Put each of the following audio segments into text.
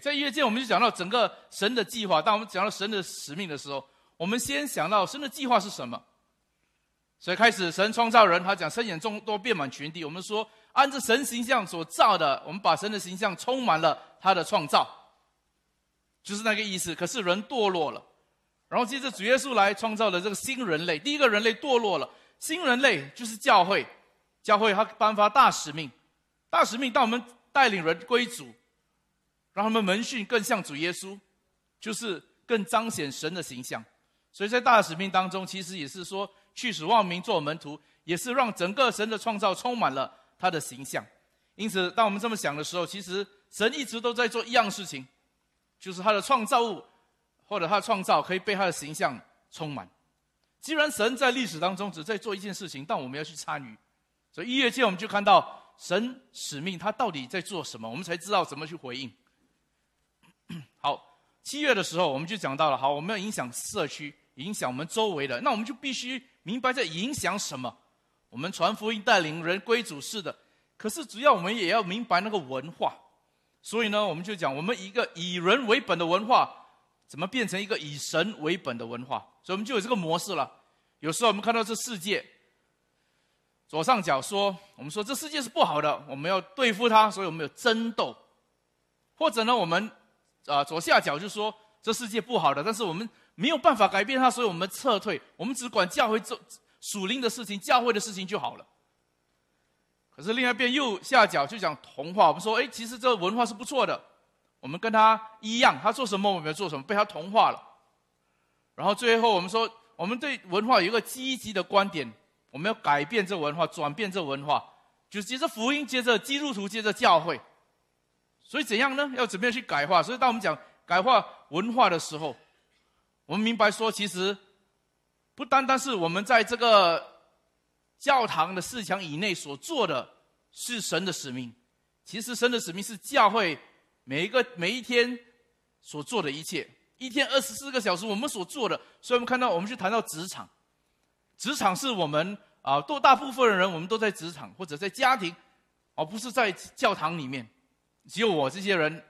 在约见我们就讲到整个神的计划。当我们讲到神的使命的时候，我们先想到神的计划是什么。所以开始神创造人，他讲生眼众多，遍满全地。我们说按照神形象所造的，我们把神的形象充满了他的创造，就是那个意思。可是人堕落了，然后接着主耶稣来创造了这个新人类。第一个人类堕落了，新人类就是教会，教会他颁发大使命，大使命当我们带领人归主，让他们门训更像主耶稣，就是更彰显神的形象。所以在大使命当中，其实也是说。去使万民做门徒，也是让整个神的创造充满了他的形象。因此，当我们这么想的时候，其实神一直都在做一样事情，就是他的创造物或者他的创造可以被他的形象充满。既然神在历史当中只在做一件事情，但我们要去参与，所以一月间我们就看到神使命他到底在做什么，我们才知道怎么去回应。好，七月的时候我们就讲到了，好，我们要影响社区，影响我们周围的，那我们就必须。明白在影响什么？我们传福音带领人归主是的，可是主要我们也要明白那个文化。所以呢，我们就讲我们一个以人为本的文化，怎么变成一个以神为本的文化？所以我们就有这个模式了。有时候我们看到这世界，左上角说我们说这世界是不好的，我们要对付它，所以我们有争斗。或者呢，我们啊左下角就说这世界不好的，但是我们。没有办法改变它，所以我们撤退。我们只管教会做属灵的事情、教会的事情就好了。可是另外一边右下角就讲同化，我们说，哎，其实这个文化是不错的，我们跟他一样，他做什么我们要做什么，被他同化了。然后最后我们说，我们对文化有一个积极的观点，我们要改变这文化，转变这文化，就接着福音，接着基督徒，接着教会。所以怎样呢？要怎么样去改化？所以当我们讲改化文化的时候，我们明白说，其实不单单是我们在这个教堂的四墙以内所做的是神的使命，其实神的使命是教会每一个每一天所做的一切，一天二十四个小时我们所做的。所以我们看到，我们去谈到职场，职场是我们啊，多大部分的人我们都在职场或者在家庭，而不是在教堂里面。只有我这些人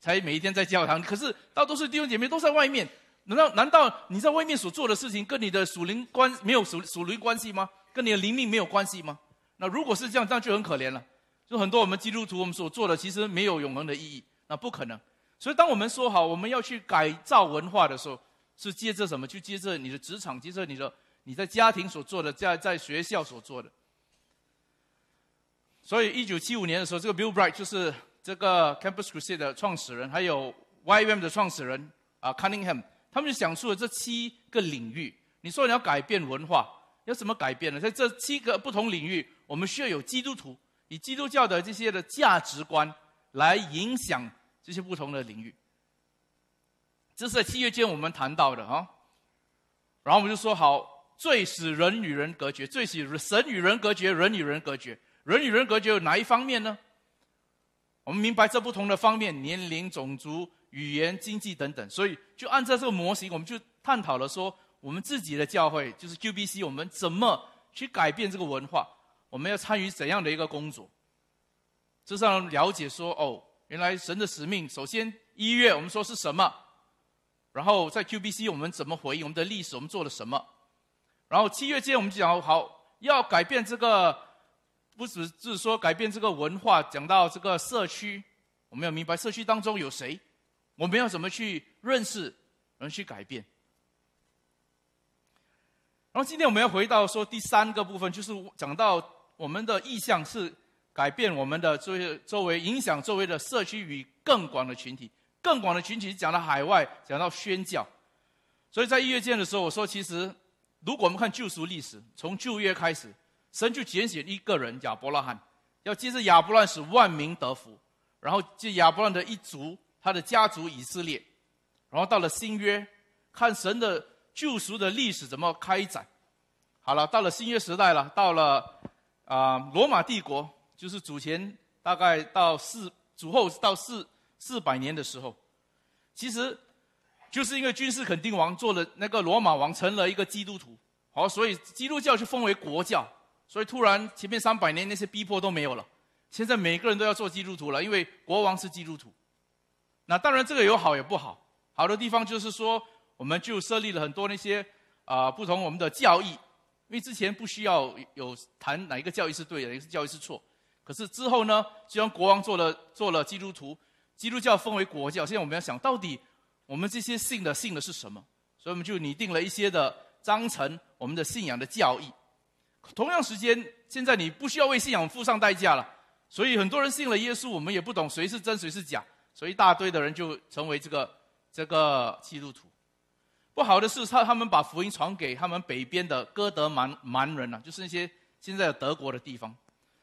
才每一天在教堂，可是大多数弟兄姐妹都在外面。难道难道你在外面所做的事情跟你的属灵关没有属属灵关系吗？跟你的灵命没有关系吗？那如果是这样，那就很可怜了。就很多我们基督徒我们所做的，其实没有永恒的意义，那不可能。所以当我们说好我们要去改造文化的时候，是接着什么？就接着你的职场，接着你的你在家庭所做的，在在学校所做的。所以一九七五年的时候，这个 Bill Bright 就是这个 Campus Crusade 的创始人，还有 YM 的创始人啊，Cunningham。他们就讲述了这七个领域。你说你要改变文化，要怎么改变呢？在这七个不同领域，我们需要有基督徒以基督教的这些的价值观来影响这些不同的领域。这是在七月间我们谈到的啊。然后我们就说好，最使人与人隔绝，最使神与人隔绝，人与人隔绝，人与人隔绝有哪一方面呢？我们明白这不同的方面：年龄、种族。语言、经济等等，所以就按照这个模型，我们就探讨了说，我们自己的教会就是 QBC，我们怎么去改变这个文化？我们要参与怎样的一个工作？这让了解说，哦，原来神的使命，首先一月我们说是什么？然后在 QBC 我们怎么回应我们的历史？我们做了什么？然后七月间我们就讲好，要改变这个，不只是说改变这个文化，讲到这个社区，我们要明白社区当中有谁？我们要怎么去认识，而去改变？然后今天我们要回到说第三个部分，就是讲到我们的意向是改变我们的周周围，影响周围的社区与更广的群体。更广的群体讲到海外，讲到宣教。所以在一月见的时候，我说，其实如果我们看救赎历史，从旧约开始，神就拣选一个人亚伯拉罕，要接着亚伯拉罕使万民得福，然后借亚伯拉罕的一族。他的家族以色列，然后到了新约，看神的救赎的历史怎么开展。好了，到了新约时代了，到了啊罗马帝国，就是主前大概到四主后到四四百年的时候，其实就是因为君士肯定王做了那个罗马王，成了一个基督徒，好，所以基督教就封为国教，所以突然前面三百年那些逼迫都没有了，现在每个人都要做基督徒了，因为国王是基督徒。那当然这个有好也不好。好的地方就是说，我们就设立了很多那些啊不同我们的教义，因为之前不需要有谈哪一个教义是对的，哪个教义是错。可是之后呢，既然国王做了做了基督徒，基督教分为国教。现在我们要想到底我们这些信的信的是什么？所以我们就拟定了一些的章程，我们的信仰的教义。同样时间，现在你不需要为信仰付上代价了。所以很多人信了耶稣，我们也不懂谁是真谁是假，所以一大堆的人就成为这个这个基督徒。不好的是，他他们把福音传给他们北边的哥德蛮蛮人了，就是那些现在的德国的地方。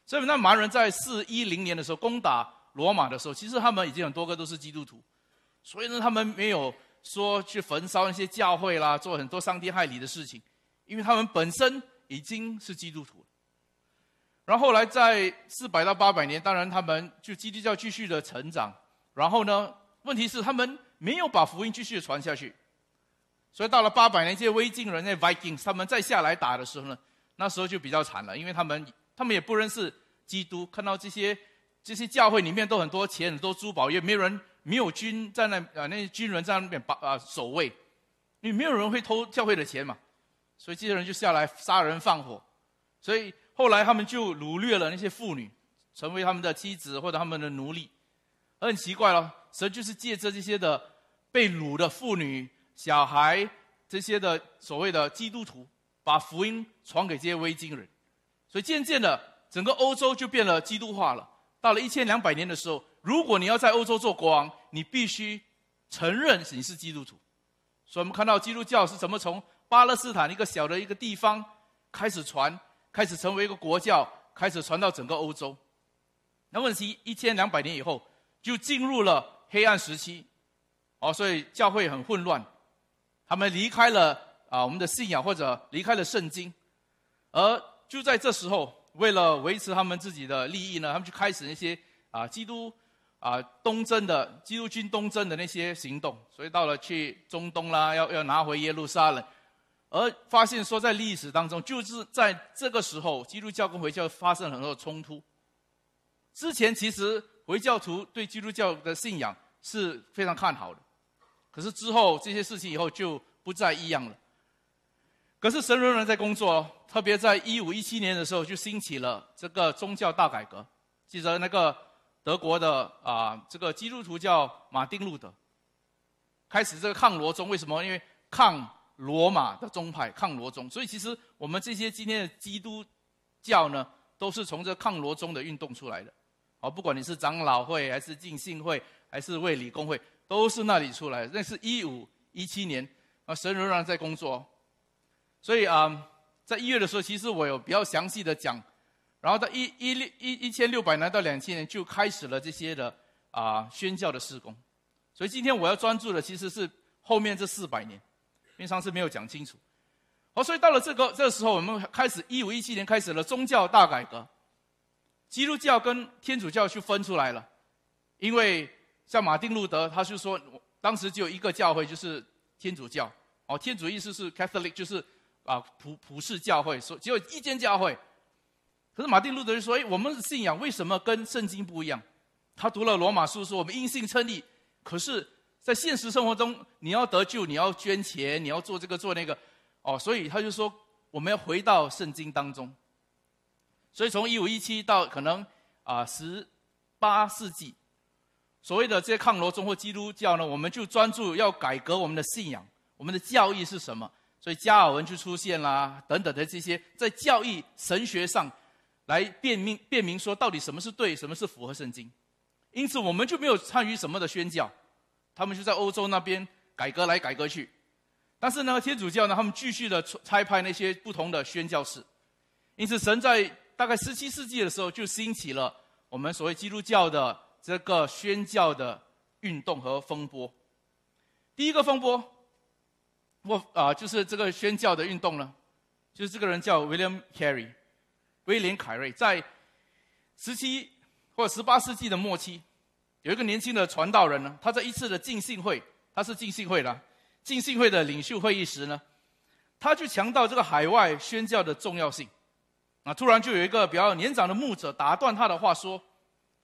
所以那蛮人在四一零年的时候攻打罗马的时候，其实他们已经很多个都是基督徒，所以呢，他们没有说去焚烧那些教会啦，做很多伤天害理的事情，因为他们本身已经是基督徒。然后后来在四百到八百年，当然他们就基督教继续的成长。然后呢，问题是他们没有把福音继续传下去，所以到了八百年，这些威晋人那 Vikings 他们再下来打的时候呢，那时候就比较惨了，因为他们他们也不认识基督，看到这些这些教会里面都很多钱、很多珠宝，也没有人没有军在那啊那些军人在那边把啊守卫，因为没有人会偷教会的钱嘛，所以这些人就下来杀人放火，所以。后来他们就掳掠了那些妇女，成为他们的妻子或者他们的奴隶。很奇怪了，神就是借着这些的被掳的妇女、小孩这些的所谓的基督徒，把福音传给这些维京人。所以渐渐的，整个欧洲就变了基督化了。到了一千两百年的时候，如果你要在欧洲做国王，你必须承认你是基督徒。所以我们看到基督教是怎么从巴勒斯坦一个小的一个地方开始传。开始成为一个国教，开始传到整个欧洲。那问题一千两百年以后，就进入了黑暗时期，哦，所以教会很混乱，他们离开了啊我们的信仰，或者离开了圣经，而就在这时候，为了维持他们自己的利益呢，他们就开始那些啊基督啊东征的基督军东征的那些行动，所以到了去中东啦，要要拿回耶路撒冷。而发现说，在历史当中，就是在这个时候，基督教跟回教发生很多冲突。之前其实回教徒对基督教的信仰是非常看好的，可是之后这些事情以后就不再一样了。可是神仍然在工作，特别在一五一七年的时候，就兴起了这个宗教大改革。记得那个德国的啊，这个基督徒叫马丁路德，开始这个抗罗宗。为什么？因为抗。罗马的宗派抗罗宗，所以其实我们这些今天的基督教呢，都是从这抗罗宗的运动出来的。哦，不管你是长老会，还是浸信会，还是卫理公会，都是那里出来。那是一五一七年，啊，神仍然在工作。所以啊，在一月的时候，其实我有比较详细的讲。然后到一一六一一千六百年到两千年，就开始了这些的啊宣教的施工。所以今天我要专注的其实是后面这四百年。因为上次没有讲清楚，好，所以到了这个这个时候，我们开始一五一七年开始了宗教大改革，基督教跟天主教去分出来了，因为像马丁路德，他就说，当时只有一个教会就是天主教，哦，天主意思是 Catholic，就是啊普普世教会，说只有一间教会，可是马丁路德就说，哎，我们的信仰为什么跟圣经不一样？他读了罗马书，说我们因信称义，可是。在现实生活中，你要得救，你要捐钱，你要做这个做那个，哦，所以他就说我们要回到圣经当中。所以从一五一七到可能啊十八世纪，所谓的这些抗罗宗或基督教呢，我们就专注要改革我们的信仰，我们的教义是什么？所以加尔文就出现啦，等等的这些在教义神学上来辨明辨明说到底什么是对，什么是符合圣经。因此我们就没有参与什么的宣教。他们就在欧洲那边改革来改革去，但是呢，天主教呢，他们继续的差派那些不同的宣教士，因此神在大概十七世纪的时候就兴起了我们所谓基督教的这个宣教的运动和风波。第一个风波，我啊，就是这个宣教的运动呢，就是这个人叫 William Carey，威廉凯瑞，在十七或十八世纪的末期。有一个年轻的传道人呢，他在一次的浸信会，他是浸信会的浸信会的领袖会议时呢，他就强调这个海外宣教的重要性。啊，突然就有一个比较年长的牧者打断他的话说：“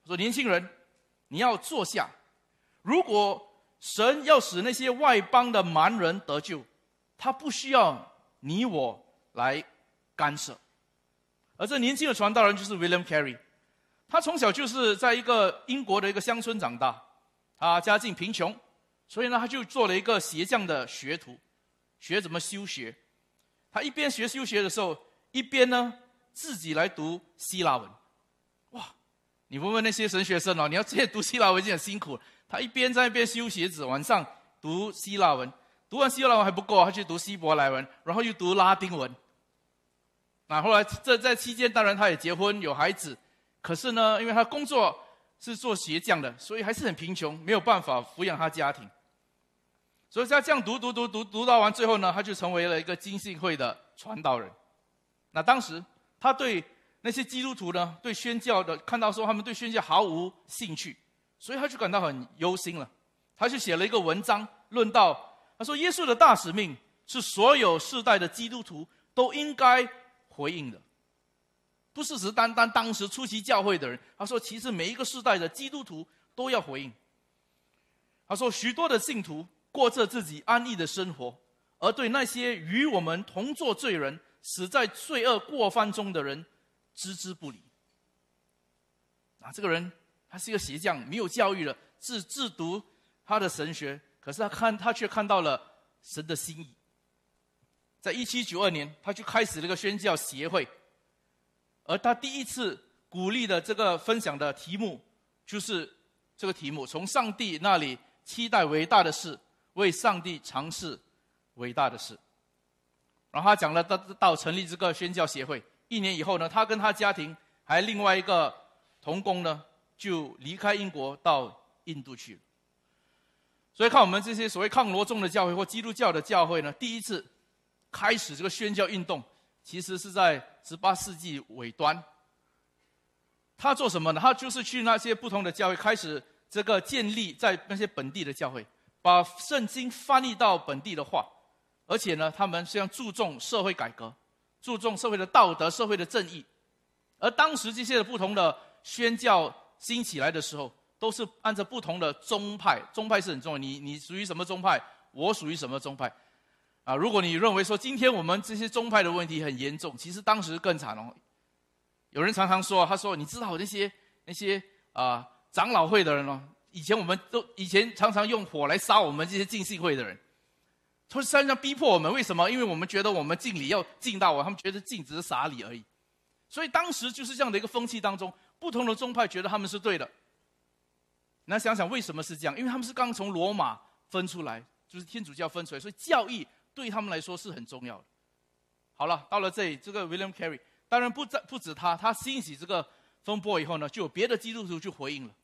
说年轻人，你要坐下。如果神要使那些外邦的蛮人得救，他不需要你我来干涉。而这年轻的传道人就是 William Carey，他从小就是在一个英国的一个乡村长大，他家境贫穷，所以呢，他就做了一个鞋匠的学徒，学怎么修鞋。他一边学修鞋的时候，一边呢自己来读希腊文。哇，你问问那些神学生哦，你要直接读希腊文就很辛苦。他一边在一边修鞋子，晚上读希腊文，读完希腊文还不够，他去读希伯来文，然后又读拉丁文。那后来这在期间，当然他也结婚有孩子，可是呢，因为他工作是做鞋匠的，所以还是很贫穷，没有办法抚养他家庭。所以他这样读读读读读到完最后呢，他就成为了一个金信会的传道人。那当时他对那些基督徒呢，对宣教的看到说他们对宣教毫无兴趣。所以他就感到很忧心了，他就写了一个文章论道。他说：“耶稣的大使命是所有世代的基督徒都应该回应的，不是只单单当时出席教会的人。”他说：“其实每一个世代的基督徒都要回应。”他说：“许多的信徒过着自己安逸的生活，而对那些与我们同作罪人、死在罪恶过犯中的人置之不理。”啊，这个人。他是一个鞋匠，没有教育了，自自读他的神学。可是他看，他却看到了神的心意。在一七九二年，他就开始了一个宣教协会，而他第一次鼓励的这个分享的题目，就是这个题目：从上帝那里期待伟大的事，为上帝尝试伟大的事。然后他讲了到到成立这个宣教协会。一年以后呢，他跟他家庭还另外一个同工呢。就离开英国到印度去了。所以看我们这些所谓抗罗宗的教会或基督教的教会呢，第一次开始这个宣教运动，其实是在十八世纪尾端。他做什么呢？他就是去那些不同的教会，开始这个建立在那些本地的教会，把圣经翻译到本地的话，而且呢，他们实际上注重社会改革，注重社会的道德、社会的正义。而当时这些不同的宣教。兴起来的时候，都是按照不同的宗派，宗派是很重要。你你属于什么宗派？我属于什么宗派？啊，如果你认为说今天我们这些宗派的问题很严重，其实当时更惨哦。有人常常说，他说你知道那些那些啊长老会的人哦，以前我们都以前常常用火来杀我们这些敬信会的人，他实际上逼迫我们，为什么？因为我们觉得我们敬礼要敬到我，他们觉得敬只是傻礼而已。所以当时就是这样的一个风气当中。不同的宗派觉得他们是对的，那想想为什么是这样？因为他们是刚从罗马分出来，就是天主教分出来，所以教义对他们来说是很重要的。好了，到了这里，这个 William Carey 当然不在不止他，他兴起这个风波以后呢，就有别的基督徒去回应了。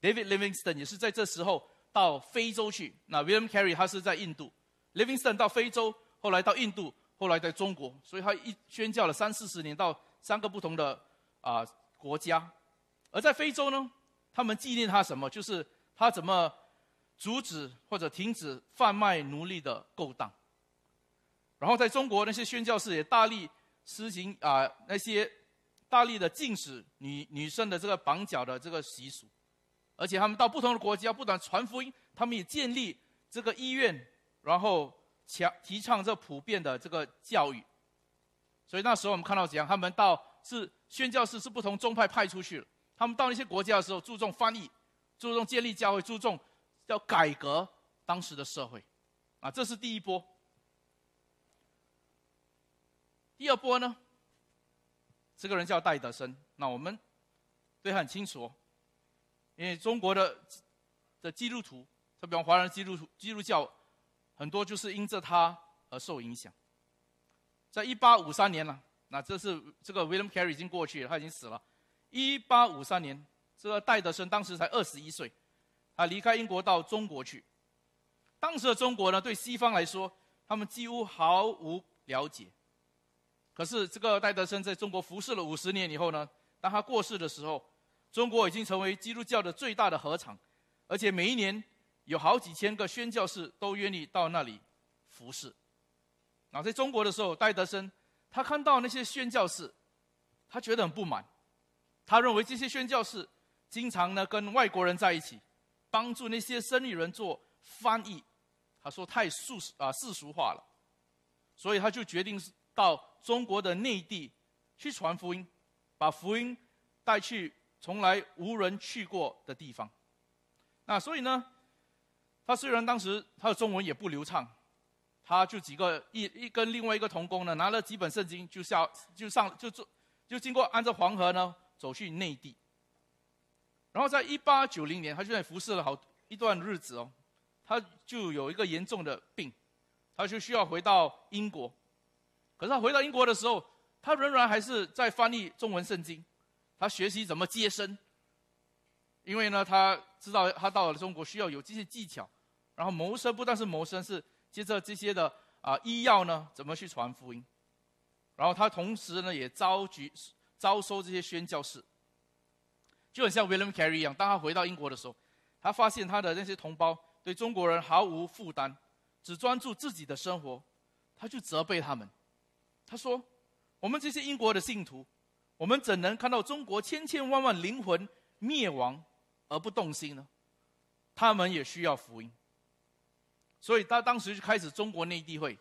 David Livingston 也是在这时候到非洲去。那 William Carey 他是在印度，Livingston 到非洲，后来到印度，后来在中国，所以他一宣教了三四十年，到三个不同的啊国家。而在非洲呢，他们纪念他什么？就是他怎么阻止或者停止贩卖奴隶的勾当。然后在中国那些宣教士也大力实行啊那些大力的禁止女女生的这个绑脚的这个习俗，而且他们到不同的国家不断传福音，他们也建立这个医院，然后强提倡这普遍的这个教育。所以那时候我们看到怎样，他们到是宣教士是不同宗派派出去了。他们到那些国家的时候，注重翻译，注重建立教会，注重要改革当时的社会，啊，这是第一波。第二波呢，这个人叫戴德生，那我们对他很清楚，因为中国的的基督徒，特别华人基督徒基督教，很多就是因着他而受影响。在一八五三年了，那这是这个 William Carey 已经过去了，他已经死了。一八五三年，这个戴德生当时才二十一岁，他离开英国到中国去。当时的中国呢，对西方来说，他们几乎毫无了解。可是这个戴德生在中国服侍了五十年以后呢，当他过世的时候，中国已经成为基督教的最大的合场，而且每一年有好几千个宣教士都愿意到那里服侍。啊在中国的时候，戴德生他看到那些宣教士，他觉得很不满。他认为这些宣教士经常呢跟外国人在一起，帮助那些生意人做翻译。他说太世啊世俗化了，所以他就决定到中国的内地去传福音，把福音带去从来无人去过的地方。那所以呢，他虽然当时他的中文也不流畅，他就几个一一跟另外一个童工呢，拿了几本圣经就下就上就做就经过按照黄河呢走去内地。然后在一八九零年，他就在服侍了好一段日子哦。他就有一个严重的病，他就需要回到英国。可是他回到英国的时候，他仍然还是在翻译中文圣经，他学习怎么接生。因为呢，他知道他到了中国需要有这些技巧，然后谋生不但是谋生，是接着这些的啊医药呢怎么去传福音。然后他同时呢也招集招收这些宣教士，就很像 William Carey 一样。当他回到英国的时候，他发现他的那些同胞。对中国人毫无负担，只专注自己的生活，他就责备他们。他说：“我们这些英国的信徒，我们怎能看到中国千千万万灵魂灭亡而不动心呢？他们也需要福音。”所以他当时就开始中国内地会，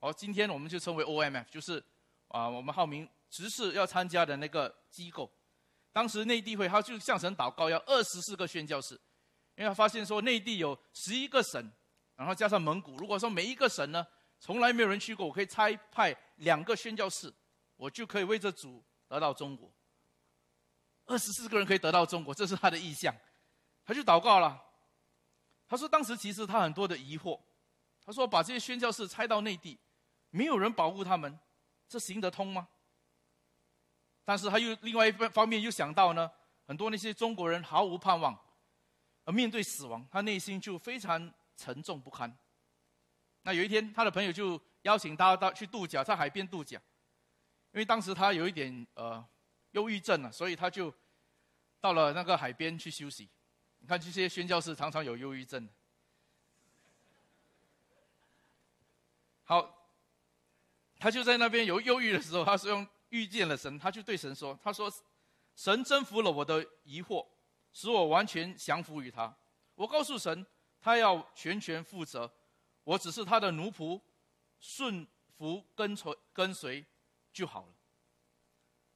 哦，今天我们就称为 OMF，就是啊，我们浩明执事要参加的那个机构。当时内地会他就向神祷告，要二十四个宣教士。因为他发现说，内地有十一个省，然后加上蒙古。如果说每一个省呢，从来没有人去过，我可以差派两个宣教士，我就可以为这主得到中国。二十四个人可以得到中国，这是他的意向。他就祷告了。他说，当时其实他很多的疑惑。他说，把这些宣教士拆到内地，没有人保护他们，这行得通吗？但是他又另外一方面又想到呢，很多那些中国人毫无盼望。而面对死亡，他内心就非常沉重不堪。那有一天，他的朋友就邀请他到去度假，在海边度假。因为当时他有一点呃忧郁症了，所以他就到了那个海边去休息。你看这些宣教士常常有忧郁症。好，他就在那边有忧郁的时候，他是用遇见了神，他就对神说：“他说，神征服了我的疑惑。”使我完全降服于他。我告诉神，他要全权负责，我只是他的奴仆，顺服跟随跟随就好了。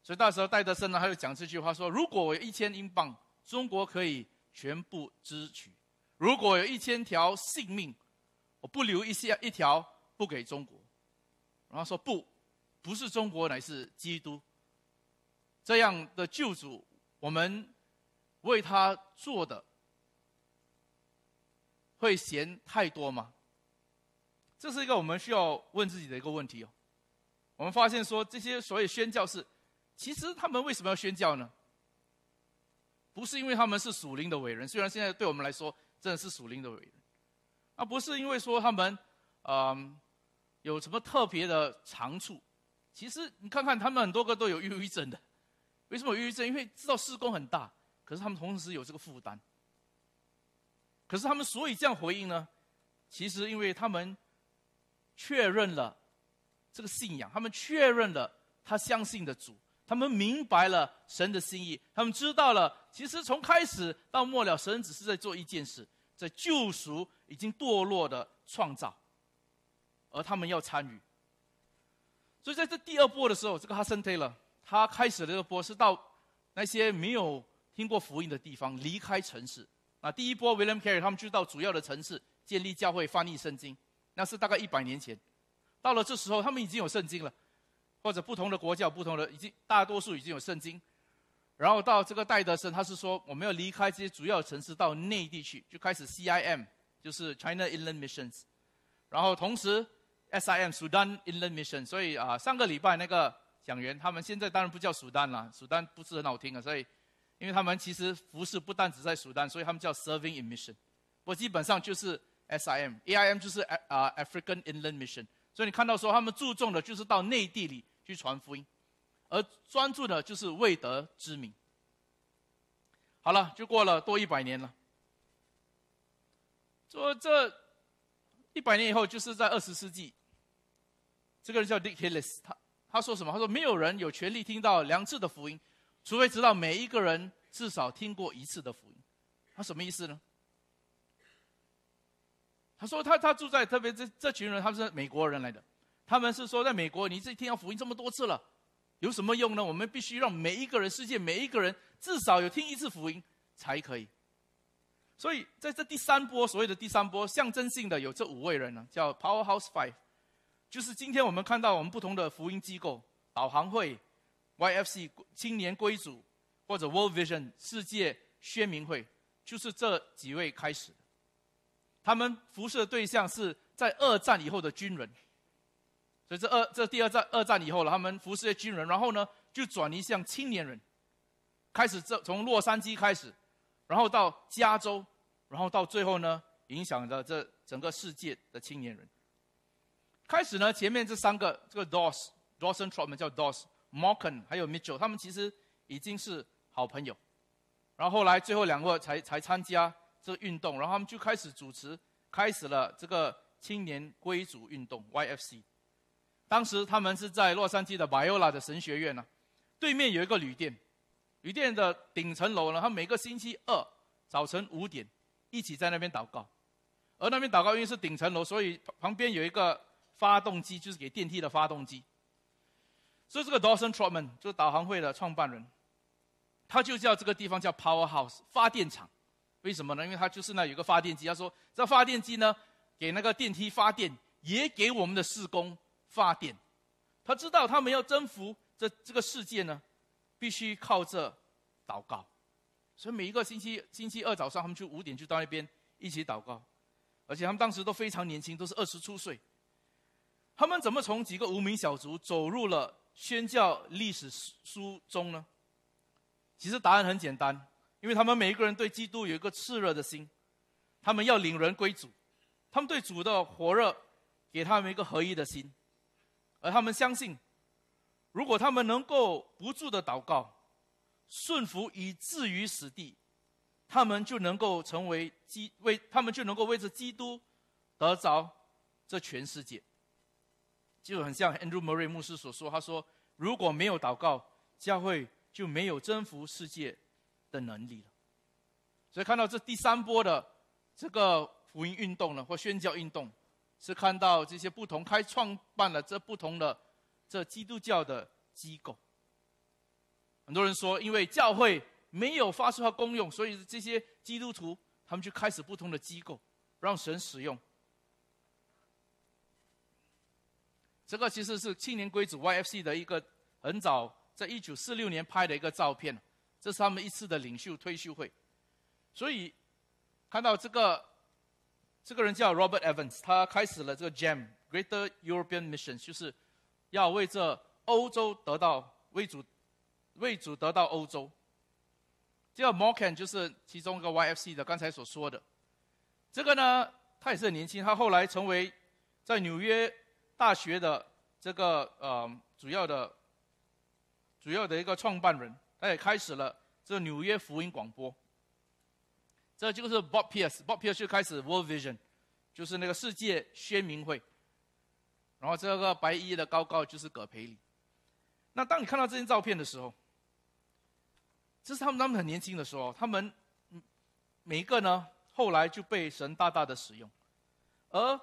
所以那时候戴德森呢，他就讲这句话说：如果我有一千英镑，中国可以全部支取；如果有一千条性命，我不留一些一条不给中国。然后说不，不是中国，乃是基督这样的救主，我们。为他做的会嫌太多吗？这是一个我们需要问自己的一个问题哦。我们发现说，这些所谓宣教士，其实他们为什么要宣教呢？不是因为他们是属灵的伟人，虽然现在对我们来说真的是属灵的伟人，而不是因为说他们嗯有什么特别的长处。其实你看看，他们很多个都有抑郁症的。为什么有抑郁症？因为知道施工很大。可是他们同时有这个负担。可是他们所以这样回应呢？其实因为他们确认了这个信仰，他们确认了他相信的主，他们明白了神的心意，他们知道了，其实从开始到末了，神只是在做一件事，在救赎已经堕落的创造，而他们要参与。所以在这第二波的时候，这个哈森泰勒他开始的这个波是到那些没有。听过福音的地方，离开城市。啊，第一波 William Carey 他们就到主要的城市建立教会、翻译圣经，那是大概一百年前。到了这时候，他们已经有圣经了，或者不同的国教、不同的已经大多数已经有圣经。然后到这个戴德森，他是说我们要离开这些主要城市到内地去，就开始 CIM，就是 China Inland Missions。然后同时 SIM Sudan Inland Mission。所以啊，上个礼拜那个讲员，他们现在当然不叫苏丹了，苏丹不是很好听啊，所以。因为他们其实服饰不单只在苏丹，所以他们叫 Serving in Mission。不过基本上就是 SIM，AIM 就是啊 African Inland Mission。所以你看到说他们注重的就是到内地里去传福音，而专注的就是未得之名。好了，就过了多一百年了。说这一百年以后，就是在二十世纪，这个人叫 Dick Hillis，他他说什么？他说没有人有权利听到两次的福音。除非知道每一个人至少听过一次的福音，他什么意思呢？他说他他住在特别这这群人，他们是美国人来的，他们是说在美国，你这听要福音这么多次了，有什么用呢？我们必须让每一个人，世界每一个人至少有听一次福音才可以。所以在这第三波所谓的第三波象征性的有这五位人呢，叫 Powerhouse Five，就是今天我们看到我们不同的福音机构导航会、YFC 青年归主或者 World Vision 世界宣明会，就是这几位开始。他们辐射的对象是在二战以后的军人，所以这二这第二战二战以后了，他们辐射军人，然后呢就转移向青年人，开始这从洛杉矶开始。然后到加州，然后到最后呢，影响着这整个世界的青年人。开始呢，前面这三个，这个 Dos、Dawson Trotman 叫 Dos、Morgan 还有 Mitchell，他们其实已经是好朋友。然后后来最后两个才才参加这个运动，然后他们就开始主持，开始了这个青年归主运动 YFC。当时他们是在洛杉矶的 Biola 的神学院呢，对面有一个旅店。旅店的顶层楼呢，他每个星期二早晨五点一起在那边祷告，而那边祷告因为是顶层楼，所以旁边有一个发动机，就是给电梯的发动机。所以这个 Dawson Trotman 就是导航会的创办人，他就叫这个地方叫 Powerhouse 发电厂。为什么呢？因为他就是那有个发电机，他说这发电机呢给那个电梯发电，也给我们的施工发电。他知道他们要征服这这个世界呢。必须靠着祷告，所以每一个星期星期二早上，他们就五点就到那边一起祷告，而且他们当时都非常年轻，都是二十出岁。他们怎么从几个无名小卒走入了宣教历史书中呢？其实答案很简单，因为他们每一个人对基督有一个炽热的心，他们要领人归主，他们对主的火热给他们一个合一的心，而他们相信。如果他们能够不住的祷告，顺服以至于死地，他们就能够成为基为他们就能够为着基督得着这全世界。就很像 Andrew Murray 牧师所说，他说：“如果没有祷告，教会就没有征服世界的能力了。”所以看到这第三波的这个福音运动呢，或宣教运动，是看到这些不同开创办了这不同的。这基督教的机构，很多人说，因为教会没有发出它功用，所以这些基督徒他们就开始不同的机构，让神使用。这个其实是青年归主 YFC 的一个很早，在一九四六年拍的一个照片，这是他们一次的领袖退休会。所以看到这个这个人叫 Robert Evans，他开始了这个 GEM Greater European Mission，就是。要为这欧洲得到为主，为主得到欧洲。这个 Morgan 就是其中一个 YFC 的，刚才所说的。这个呢，他也是很年轻，他后来成为在纽约大学的这个呃主要的、主要的一个创办人，他也开始了这个纽约福音广播。这就是 Bob Pierce，Bob Pierce 就开始 World Vision，就是那个世界宣明会。然后这个白衣的高高就是葛培理。那当你看到这张照片的时候，这是他们他们很年轻的时候，他们每一个呢后来就被神大大的使用，而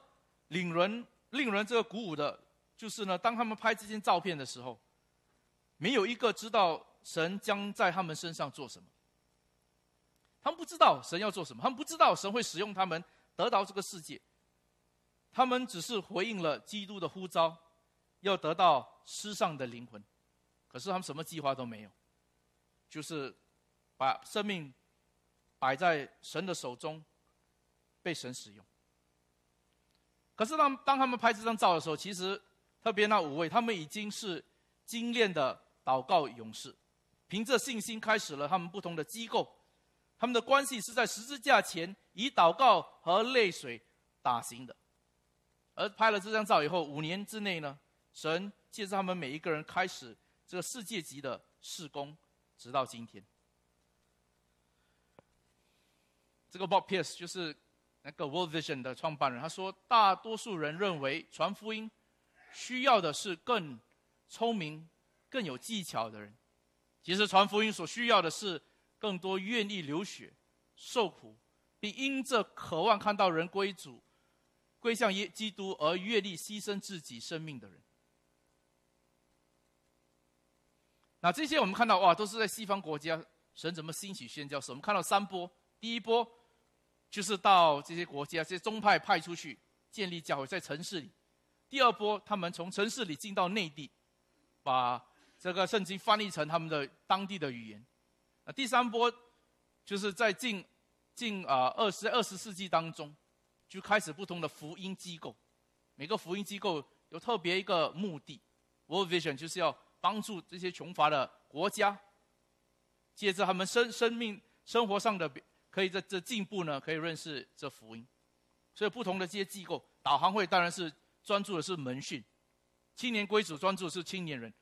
令人令人这个鼓舞的，就是呢当他们拍这件照片的时候，没有一个知道神将在他们身上做什么，他们不知道神要做什么，他们不知道神会使用他们得到这个世界。他们只是回应了基督的呼召，要得到失上的灵魂，可是他们什么计划都没有，就是把生命摆在神的手中，被神使用。可是当当他们拍这张照的时候，其实特别那五位，他们已经是精炼的祷告勇士，凭着信心开始了他们不同的机构，他们的关系是在十字架前以祷告和泪水打行的。而拍了这张照以后，五年之内呢，神借着他们每一个人开始这个世界级的事工，直到今天。这个 Bob Pierce 就是那个 World Vision 的创办人，他说，大多数人认为传福音需要的是更聪明、更有技巧的人，其实传福音所需要的是更多愿意流血、受苦，并因着渴望看到人归主。归向耶基督而愿意牺牲自己生命的人。那这些我们看到哇，都是在西方国家，神怎么兴起宣教士？我们看到三波，第一波就是到这些国家，这些宗派派出去建立教会，在城市里；第二波，他们从城市里进到内地，把这个圣经翻译成他们的当地的语言。那第三波，就是在近近啊二十二十世纪当中，就开始不同的福音机构，每个福音机构有特别一个目的，World Vision 就是要。帮助这些穷乏的国家，借着他们生生命生活上的，可以在这进步呢，可以认识这福音。所以不同的这些机构，导航会当然是专注的是门训，青年归主专注的是青年人。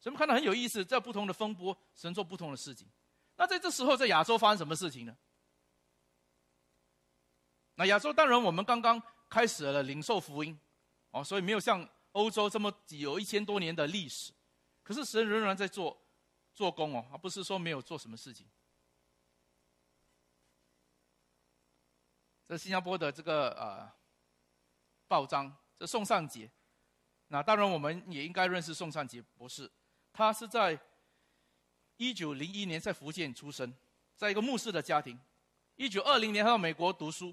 所以看到很有意思，在不同的风波，神做不同的事情。那在这时候，在亚洲发生什么事情呢？那亚洲当然我们刚刚开始了领受福音，哦，所以没有像欧洲这么有一千多年的历史。可是神仍然在做做工哦，而不是说没有做什么事情。这新加坡的这个呃报章，这宋尚杰，那当然我们也应该认识宋尚杰博士。他是在一九零一年在福建出生，在一个牧师的家庭。一九二零年他到美国读书，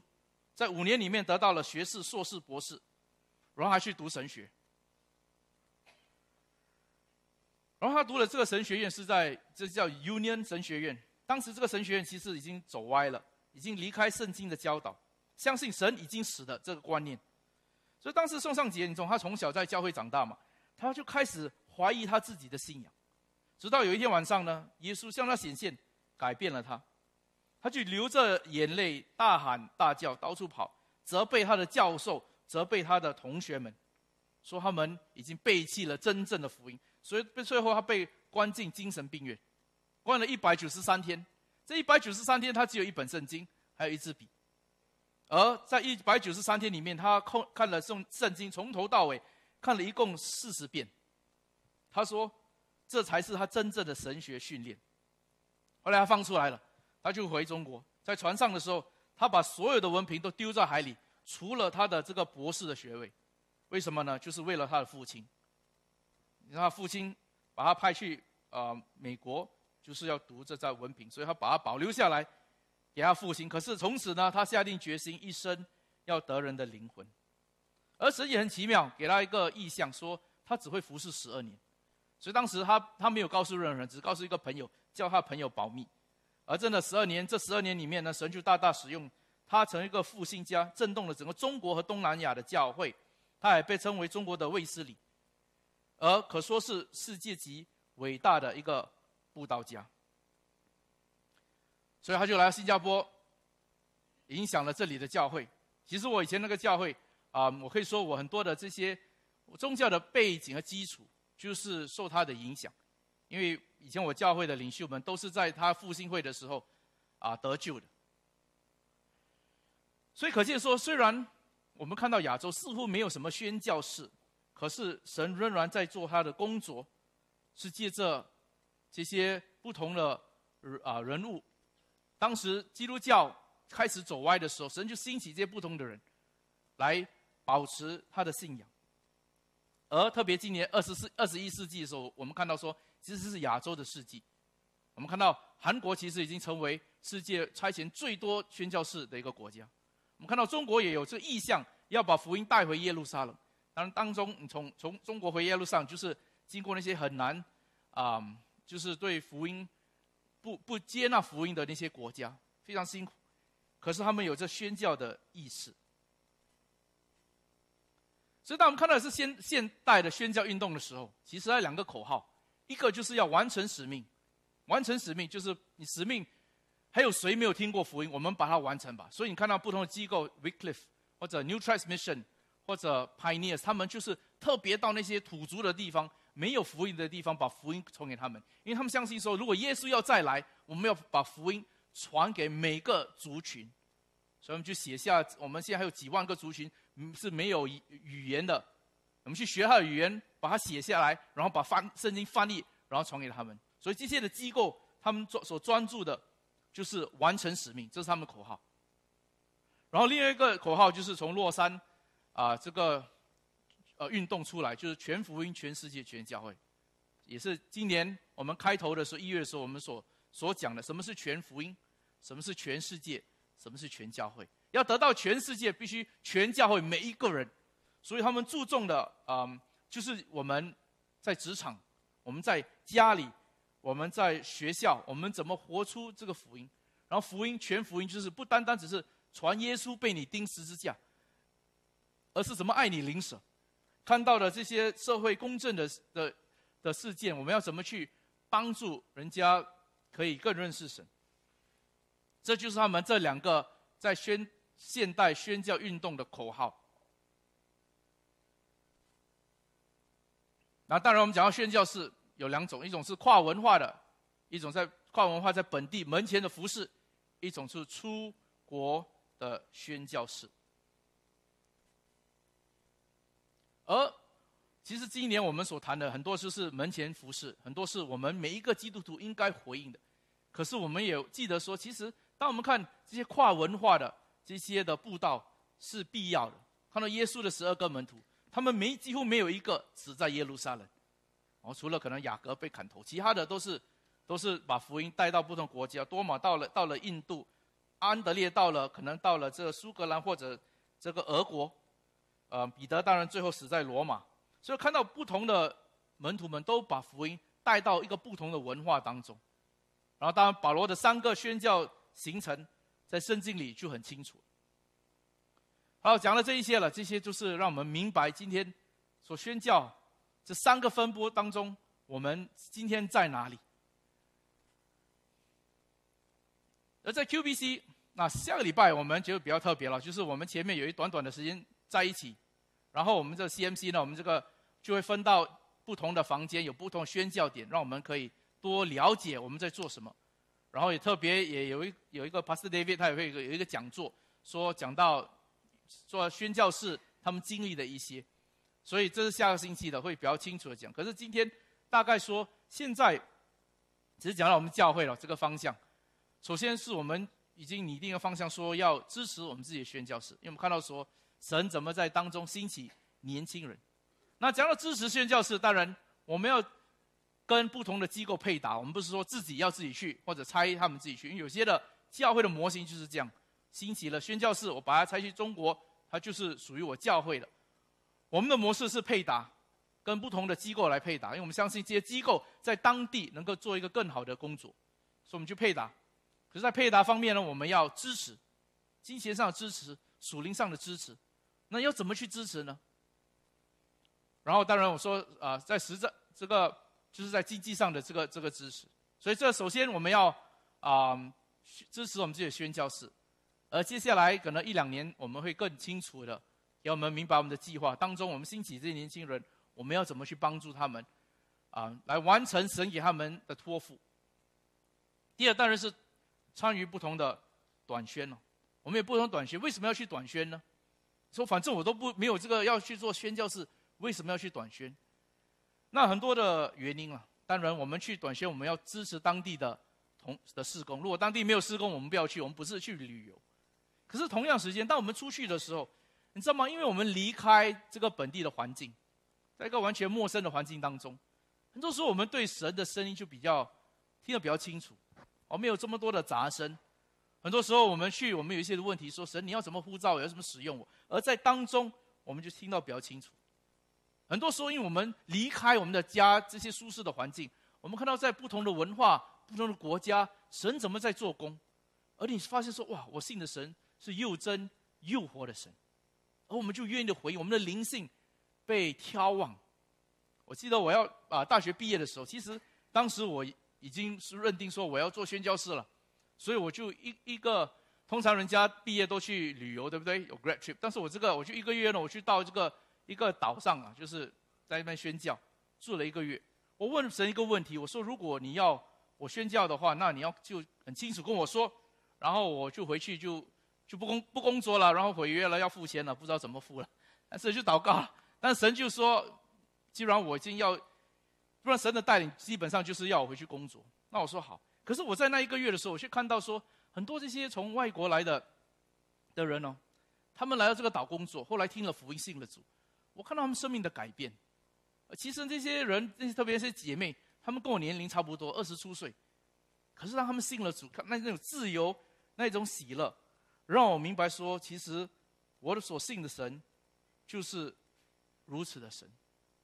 在五年里面得到了学士、硕士、博士，然后还去读神学。然后他读了这个神学院是在这叫 Union 神学院。当时这个神学院其实已经走歪了，已经离开圣经的教导，相信神已经死的这个观念。所以当时宋尚杰，你从他从小在教会长大嘛，他就开始怀疑他自己的信仰。直到有一天晚上呢，耶稣向他显现，改变了他，他就流着眼泪大喊大叫，到处跑，责备他的教授，责备他的同学们，说他们已经背弃了真正的福音。所以被最后他被关进精神病院，关了一百九十三天。这一百九十三天，他只有一本圣经，还有一支笔。而在一百九十三天里面，他看看了圣圣经从头到尾，看了一共四十遍。他说，这才是他真正的神学训练。后来他放出来了，他就回中国。在船上的时候，他把所有的文凭都丢在海里，除了他的这个博士的学位。为什么呢？就是为了他的父亲。他父亲把他派去啊美国，就是要读这在文凭，所以他把他保留下来给他父亲。可是从此呢，他下定决心一生要得人的灵魂。而神也很奇妙，给他一个意向，说他只会服侍十二年。所以当时他他没有告诉任何人，只告诉一个朋友，叫他朋友保密。而真的十二年，这十二年里面呢，神就大大使用他，成一个复兴家，震动了整个中国和东南亚的教会。他也被称为中国的卫斯理。而可说是世界级伟大的一个布道家，所以他就来到新加坡，影响了这里的教会。其实我以前那个教会啊，我可以说我很多的这些宗教的背景和基础，就是受他的影响。因为以前我教会的领袖们都是在他复兴会的时候啊得救的，所以可见说，虽然我们看到亚洲似乎没有什么宣教士。可是神仍然在做他的工作，是借着这些不同的啊人物。当时基督教开始走歪的时候，神就兴起这些不同的人，来保持他的信仰。而特别今年二十四、二十一世纪的时候，我们看到说，其实是亚洲的世纪。我们看到韩国其实已经成为世界差遣最多宣教士的一个国家。我们看到中国也有这意向，要把福音带回耶路撒冷。当然，当中你从从中国回耶路上，就是经过那些很难啊，就是对福音不不接纳福音的那些国家，非常辛苦。可是他们有这宣教的意识。所以，当我们看到是现现代的宣教运动的时候，其实有两个口号：一个就是要完成使命，完成使命就是你使命还有谁没有听过福音，我们把它完成吧。所以你看到不同的机构，Wycliffe 或者 New Transmission。或者 pioneers，他们就是特别到那些土族的地方、没有福音的地方，把福音传给他们，因为他们相信说，如果耶稣要再来，我们要把福音传给每个族群，所以我们就写下，我们现在还有几万个族群是没有语言的，我们去学他的语言，把它写下来，然后把翻圣经翻译，然后传给他们。所以这些的机构，他们专所专注的，就是完成使命，这是他们的口号。然后另外一个口号就是从洛杉啊这个呃运动出来，就是全福音、全世界、全教会，也是今年我们开头的时候一月的时候我们所所讲的，什么是全福音，什么是全世界，什么是全教会。要得到全世界，必须全教会每一个人，所以他们注重的啊，就是我们在职场，我们在家里，我们在学校，我们怎么活出这个福音。然后福音全福音就是不单单只是传耶稣被你钉十字架，而是怎么爱你灵舍。看到的这些社会公正的的的事件，我们要怎么去帮助人家可以更认识神？这就是他们这两个在宣。现代宣教运动的口号。那当然，我们讲到宣教是有两种，一种是跨文化的，一种在跨文化在本地门前的服饰，一种是出国的宣教士。而其实今年我们所谈的很多就是门前服饰，很多是我们每一个基督徒应该回应的。可是我们也记得说，其实当我们看这些跨文化的。这些的布道是必要的。看到耶稣的十二个门徒，他们没几乎没有一个死在耶路撒冷，哦，除了可能雅各被砍头，其他的都是都是把福音带到不同国家。多马到了到了印度，安德烈到了可能到了这个苏格兰或者这个俄国，呃，彼得当然最后死在罗马。所以看到不同的门徒们都把福音带到一个不同的文化当中。然后当然保罗的三个宣教行程。在圣经里就很清楚。好，讲了这一些了，这些就是让我们明白今天所宣教这三个分波当中，我们今天在哪里。而在 QBC，那下个礼拜我们就比较特别了，就是我们前面有一短短的时间在一起，然后我们这 CMC 呢，我们这个就会分到不同的房间，有不同的宣教点，让我们可以多了解我们在做什么。然后也特别也有一有一个 Pastor David，他也会有一个有一个讲座，说讲到做宣教士他们经历的一些，所以这是下个星期的会比较清楚的讲。可是今天大概说现在只是讲到我们教会了这个方向。首先是我们已经拟定个方向，说要支持我们自己的宣教士，因为我们看到说神怎么在当中兴起年轻人。那讲到支持宣教士，当然我们要。跟不同的机构配搭，我们不是说自己要自己去，或者拆他们自己去，因为有些的教会的模型就是这样，兴起了宣教士，我把它拆去中国，它就是属于我教会的。我们的模式是配搭，跟不同的机构来配搭，因为我们相信这些机构在当地能够做一个更好的工作，所以我们去配搭。可是，在配搭方面呢，我们要支持，金钱上的支持，属灵上的支持，那要怎么去支持呢？然后，当然我说啊，在实战这个。就是在经济上的这个这个支持，所以这首先我们要啊支持我们自己的宣教士，而接下来可能一两年我们会更清楚的，给我们明白我们的计划当中，我们兴起这些年轻人，我们要怎么去帮助他们啊，来完成神给他们的托付。第二当然是参与不同的短宣了，我们有不同短宣，为什么要去短宣呢？说反正我都不没有这个要去做宣教士，为什么要去短宣？那很多的原因啊，当然我们去短宣，我们要支持当地的同的施工。如果当地没有施工，我们不要去。我们不是去旅游。可是同样时间，当我们出去的时候，你知道吗？因为我们离开这个本地的环境，在一个完全陌生的环境当中，很多时候我们对神的声音就比较听得比较清楚，我们有这么多的杂声。很多时候我们去，我们有一些的问题，说神你要怎么呼召，要怎么使用我，而在当中我们就听到比较清楚。很多时候，因为我们离开我们的家这些舒适的环境，我们看到在不同的文化、不同的国家，神怎么在做工，而你发现说：“哇，我信的神是又真又活的神。”而我们就愿意的回应，我们的灵性被挑望。我记得我要啊大学毕业的时候，其实当时我已经是认定说我要做宣教士了，所以我就一一个通常人家毕业都去旅游，对不对？有 grad trip，但是我这个我就一个月呢，我去到这个。一个岛上啊，就是在那边宣教，住了一个月。我问神一个问题，我说：如果你要我宣教的话，那你要就很清楚跟我说，然后我就回去就就不工不工作了，然后毁约了，要付钱了，不知道怎么付了。但是就祷告了，但神就说：既然我已经要，不然神的带领基本上就是要我回去工作。那我说好。可是我在那一个月的时候，我却看到说，很多这些从外国来的的人哦。他们来到这个岛工作，后来听了福音，信了主。我看到他们生命的改变。其实这些人，这些特别是姐妹，他们跟我年龄差不多，二十出岁。可是当他们信了主，看那那种自由，那种喜乐，让我明白说，其实我的所信的神，就是如此的神，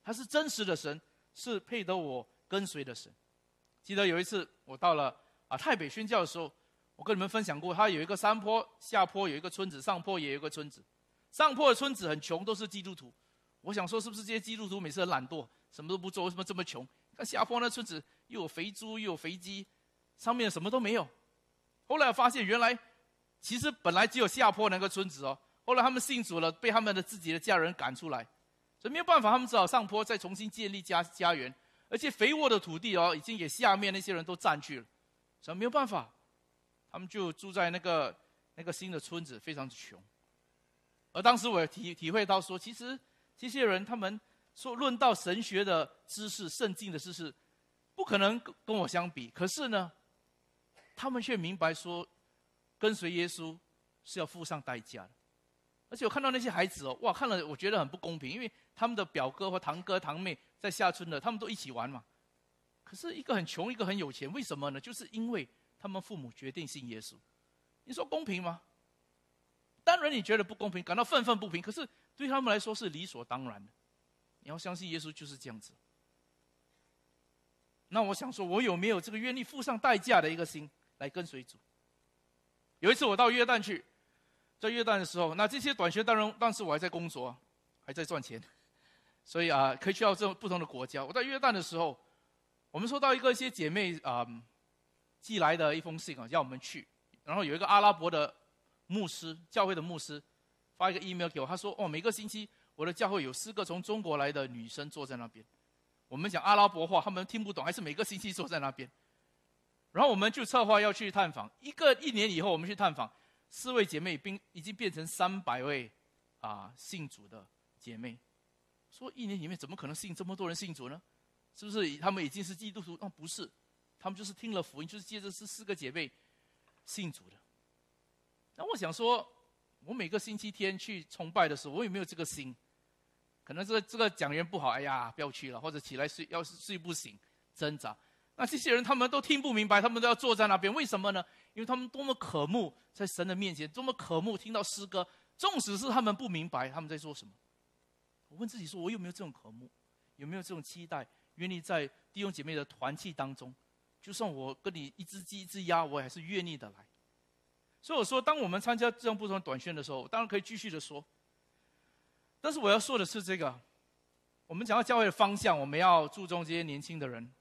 他是真实的神，是配得我跟随的神。记得有一次我到了啊太北宣教的时候，我跟你们分享过，他有一个山坡，下坡有一个村子，上坡也有一个村子。上坡的村子很穷，都是基督徒。我想说，是不是这些基督徒每次很懒惰，什么都不做，为什么这么穷？看下坡那村子，又有肥猪，又有肥鸡，上面什么都没有。后来我发现，原来其实本来只有下坡那个村子哦。后来他们信主了，被他们的自己的家人赶出来，所以没有办法，他们只好上坡再重新建立家家园。而且肥沃的土地哦，已经给下面那些人都占据了，所以没有办法，他们就住在那个那个新的村子，非常的穷。而当时我也体体会到说，其实。这些人，他们说论到神学的知识、圣经的知识，不可能跟我相比。可是呢，他们却明白说，跟随耶稣是要付上代价的。而且我看到那些孩子哦，哇，看了我觉得很不公平，因为他们的表哥或堂哥堂妹在下村的，他们都一起玩嘛。可是一个很穷，一个很有钱，为什么呢？就是因为他们父母决定信耶稣。你说公平吗？当然你觉得不公平，感到愤愤不平。可是。对他们来说是理所当然的，你要相信耶稣就是这样子。那我想说，我有没有这个愿意付上代价的一个心来跟随主？有一次我到约旦去，在约旦的时候，那这些短学当然当时我还在工作，还在赚钱，所以啊，可以去到这种不同的国家。我在约旦的时候，我们收到一个一些姐妹啊寄来的一封信啊，叫我们去，然后有一个阿拉伯的牧师，教会的牧师。发一个 email 给我，他说：“哦，每个星期我的教会有四个从中国来的女生坐在那边，我们讲阿拉伯话，他们听不懂，还是每个星期坐在那边。然后我们就策划要去探访，一个一年以后我们去探访，四位姐妹并已经变成三百位啊信主的姐妹。说一年里面怎么可能信这么多人信主呢？是不是他们已经是基督徒？哦，不是，他们就是听了福音，就是接着是四个姐妹信主的。那我想说。”我每个星期天去崇拜的时候，我有没有这个心？可能这个这个讲员不好，哎呀，不要去了，或者起来睡，要是睡不醒，挣扎。那这些人他们都听不明白，他们都要坐在那边，为什么呢？因为他们多么渴慕在神的面前，多么渴慕听到诗歌，纵使是他们不明白他们在说什么。我问自己说，我有没有这种渴慕？有没有这种期待？愿意在弟兄姐妹的团契当中，就算我跟你一只鸡一只鸭，我还是愿意的来。所以我说，当我们参加这样不同的短宣的时候，当然可以继续的说。但是我要说的是，这个我们讲到教会的方向，我们要注重这些年轻的人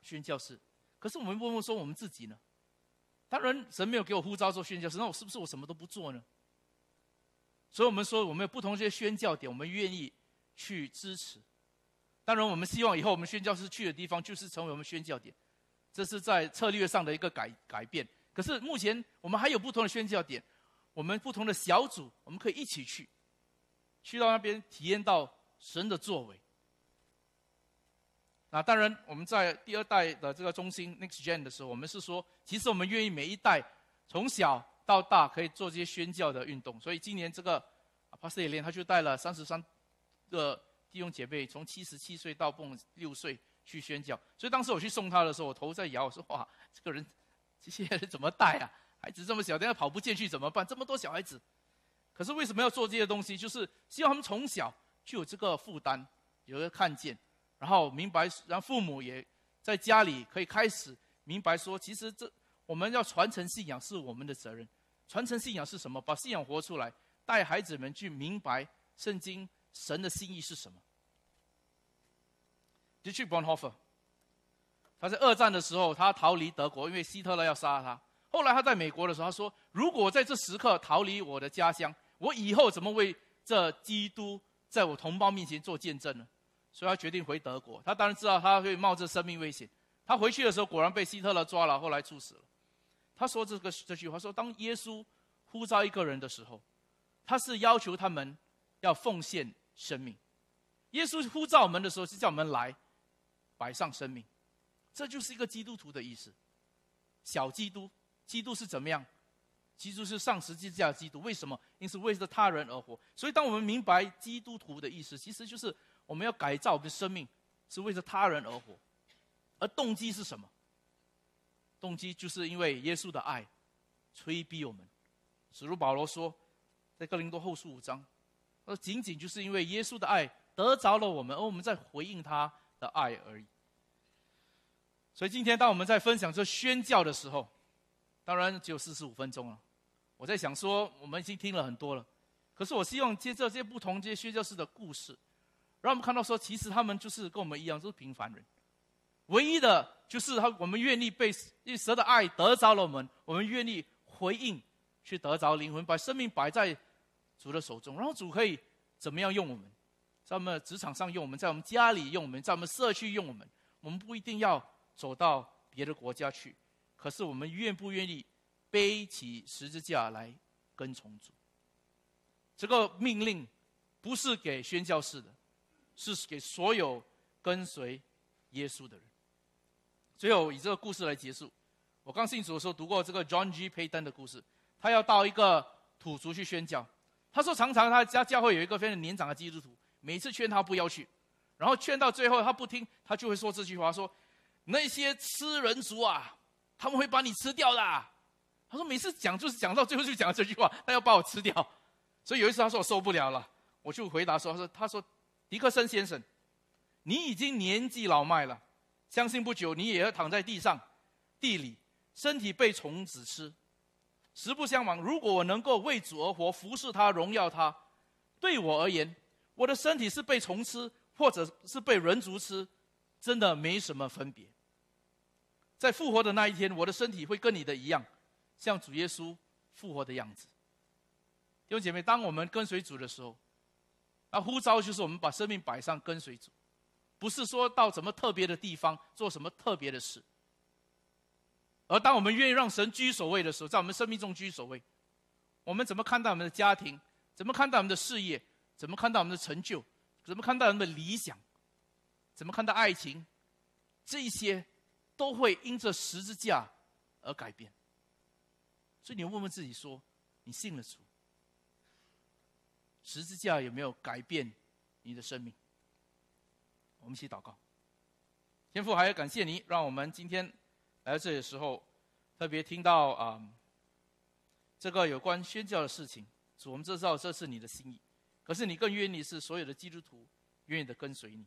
宣教士。可是我们问问说，我们自己呢？当然，神没有给我呼召做宣教士，那我是不是我什么都不做呢？所以我们说，我们有不同这些宣教点，我们愿意去支持。当然，我们希望以后我们宣教士去的地方，就是成为我们宣教点。这是在策略上的一个改改变。可是目前我们还有不同的宣教点，我们不同的小组，我们可以一起去，去到那边体验到神的作为。那当然，我们在第二代的这个中心 Next Gen 的时候，我们是说，其实我们愿意每一代从小到大可以做这些宣教的运动。所以今年这个 Pastor 连他就带了三十三个弟兄姐妹，从七十七岁到蹦六岁去宣教。所以当时我去送他的时候，我头在摇，我说哇，这个人。这些人怎么带啊？孩子这么小，等下跑不进去怎么办？这么多小孩子，可是为什么要做这些东西？就是希望他们从小就有这个负担，有个看见，然后明白，让父母也在家里可以开始明白说，其实这我们要传承信仰是我们的责任。传承信仰是什么？把信仰活出来，带孩子们去明白圣经神的心意是什么。就去 Bonhoeffer。他在二战的时候，他逃离德国，因为希特勒要杀他。后来他在美国的时候，他说：“如果在这时刻逃离我的家乡，我以后怎么为这基督在我同胞面前做见证呢？”所以他决定回德国。他当然知道他会冒着生命危险。他回去的时候，果然被希特勒抓了，后来处死了。他说这个这句话：说当耶稣呼召一个人的时候，他是要求他们要奉献生命。耶稣呼召我们的时候，是叫我们来摆上生命。这就是一个基督徒的意思，小基督，基督是怎么样？基督是上十字架的基督。为什么？因此为着他人而活。所以，当我们明白基督徒的意思，其实就是我们要改造我们的生命，是为着他人而活。而动机是什么？动机就是因为耶稣的爱，催逼我们。使徒保罗说，在哥林多后书五章，说仅仅就是因为耶稣的爱得着了我们，而我们在回应他的爱而已。所以今天，当我们在分享这宣教的时候，当然只有四十五分钟了。我在想说，我们已经听了很多了，可是我希望接着这些不同这些宣教士的故事，让我们看到说，其实他们就是跟我们一样，都是平凡人。唯一的就是他，我们愿意被神的爱得着了我们，我们愿意回应，去得着灵魂，把生命摆在主的手中，然后主可以怎么样用我们，在我们职场上用我们，在我们家里用我们，在我们社区用我们。我们不一定要走到别的国家去，可是我们愿不愿意背起十字架来跟从主？这个命令不是给宣教士的，是给所有跟随耶稣的人。最后以这个故事来结束。我刚信主的时候读过这个 John G. Payton 的故事。他要到一个土族去宣教。他说常常他家教会有一个非常年长的基督徒，每次劝他不要去，然后劝到最后他不听，他就会说这句话：说那些吃人族啊，他们会把你吃掉的。他说每次讲就是讲到最后就讲这句话，他要把我吃掉。所以有一次他说我受不了了，我就回答说：他说他说迪克森先生，你已经年纪老迈了。相信不久你也要躺在地上，地里，身体被虫子吃。实不相瞒，如果我能够为主而活，服侍他，荣耀他，对我而言，我的身体是被虫吃，或者是被人族吃，真的没什么分别。在复活的那一天，我的身体会跟你的一样，像主耶稣复活的样子。弟兄姐妹，当我们跟随主的时候，那呼召就是我们把生命摆上跟随主。不是说到什么特别的地方做什么特别的事，而当我们愿意让神居首位的时候，在我们生命中居首位，我们怎么看待我们的家庭？怎么看待我们的事业？怎么看待我们的成就？怎么看待我们的理想？怎么看待爱情？这些都会因着十字架而改变。所以你问问自己：说你信了主，十字架有没有改变你的生命？我们一起祷告，天父，还要感谢你，让我们今天来到这里的时候，特别听到啊，这个有关宣教的事情。主，我们知道这是你的心意，可是你更愿意是所有的基督徒愿意的跟随你，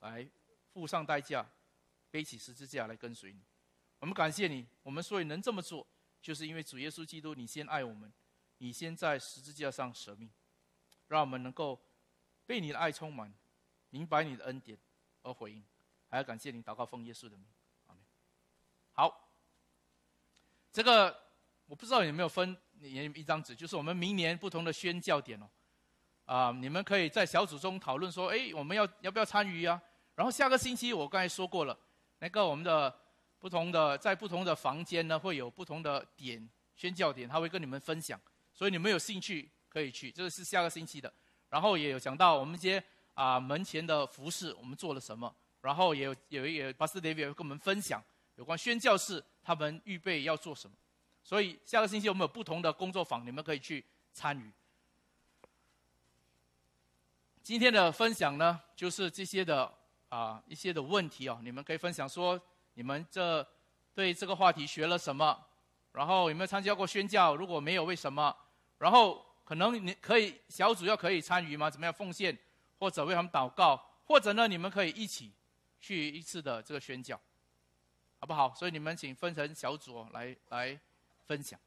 来付上代价，背起十字架来跟随你。我们感谢你，我们所以能这么做，就是因为主耶稣基督，你先爱我们，你先在十字架上舍命，让我们能够被你的爱充满，明白你的恩典。而回应，还要感谢您祷告奉耶稣的名，阿门。好，这个我不知道有没有分一张纸，就是我们明年不同的宣教点哦，啊，你们可以在小组中讨论说，哎，我们要要不要参与啊？然后下个星期我刚才说过了，那个我们的不同的在不同的房间呢，会有不同的点宣教点，他会跟你们分享，所以你们有兴趣可以去，这个是下个星期的。然后也有讲到我们一些。啊，门前的服饰我们做了什么？然后也有有一个巴斯德维跟我们分享有关宣教士他们预备要做什么。所以下个星期我们有不同的工作坊，你们可以去参与。今天的分享呢，就是这些的啊一些的问题哦，你们可以分享说你们这对这个话题学了什么，然后有没有参加过宣教？如果没有，为什么？然后可能你可以小组要可以参与吗？怎么样奉献？或者为他们祷告，或者呢，你们可以一起去一次的这个宣教，好不好？所以你们请分成小组来来分享。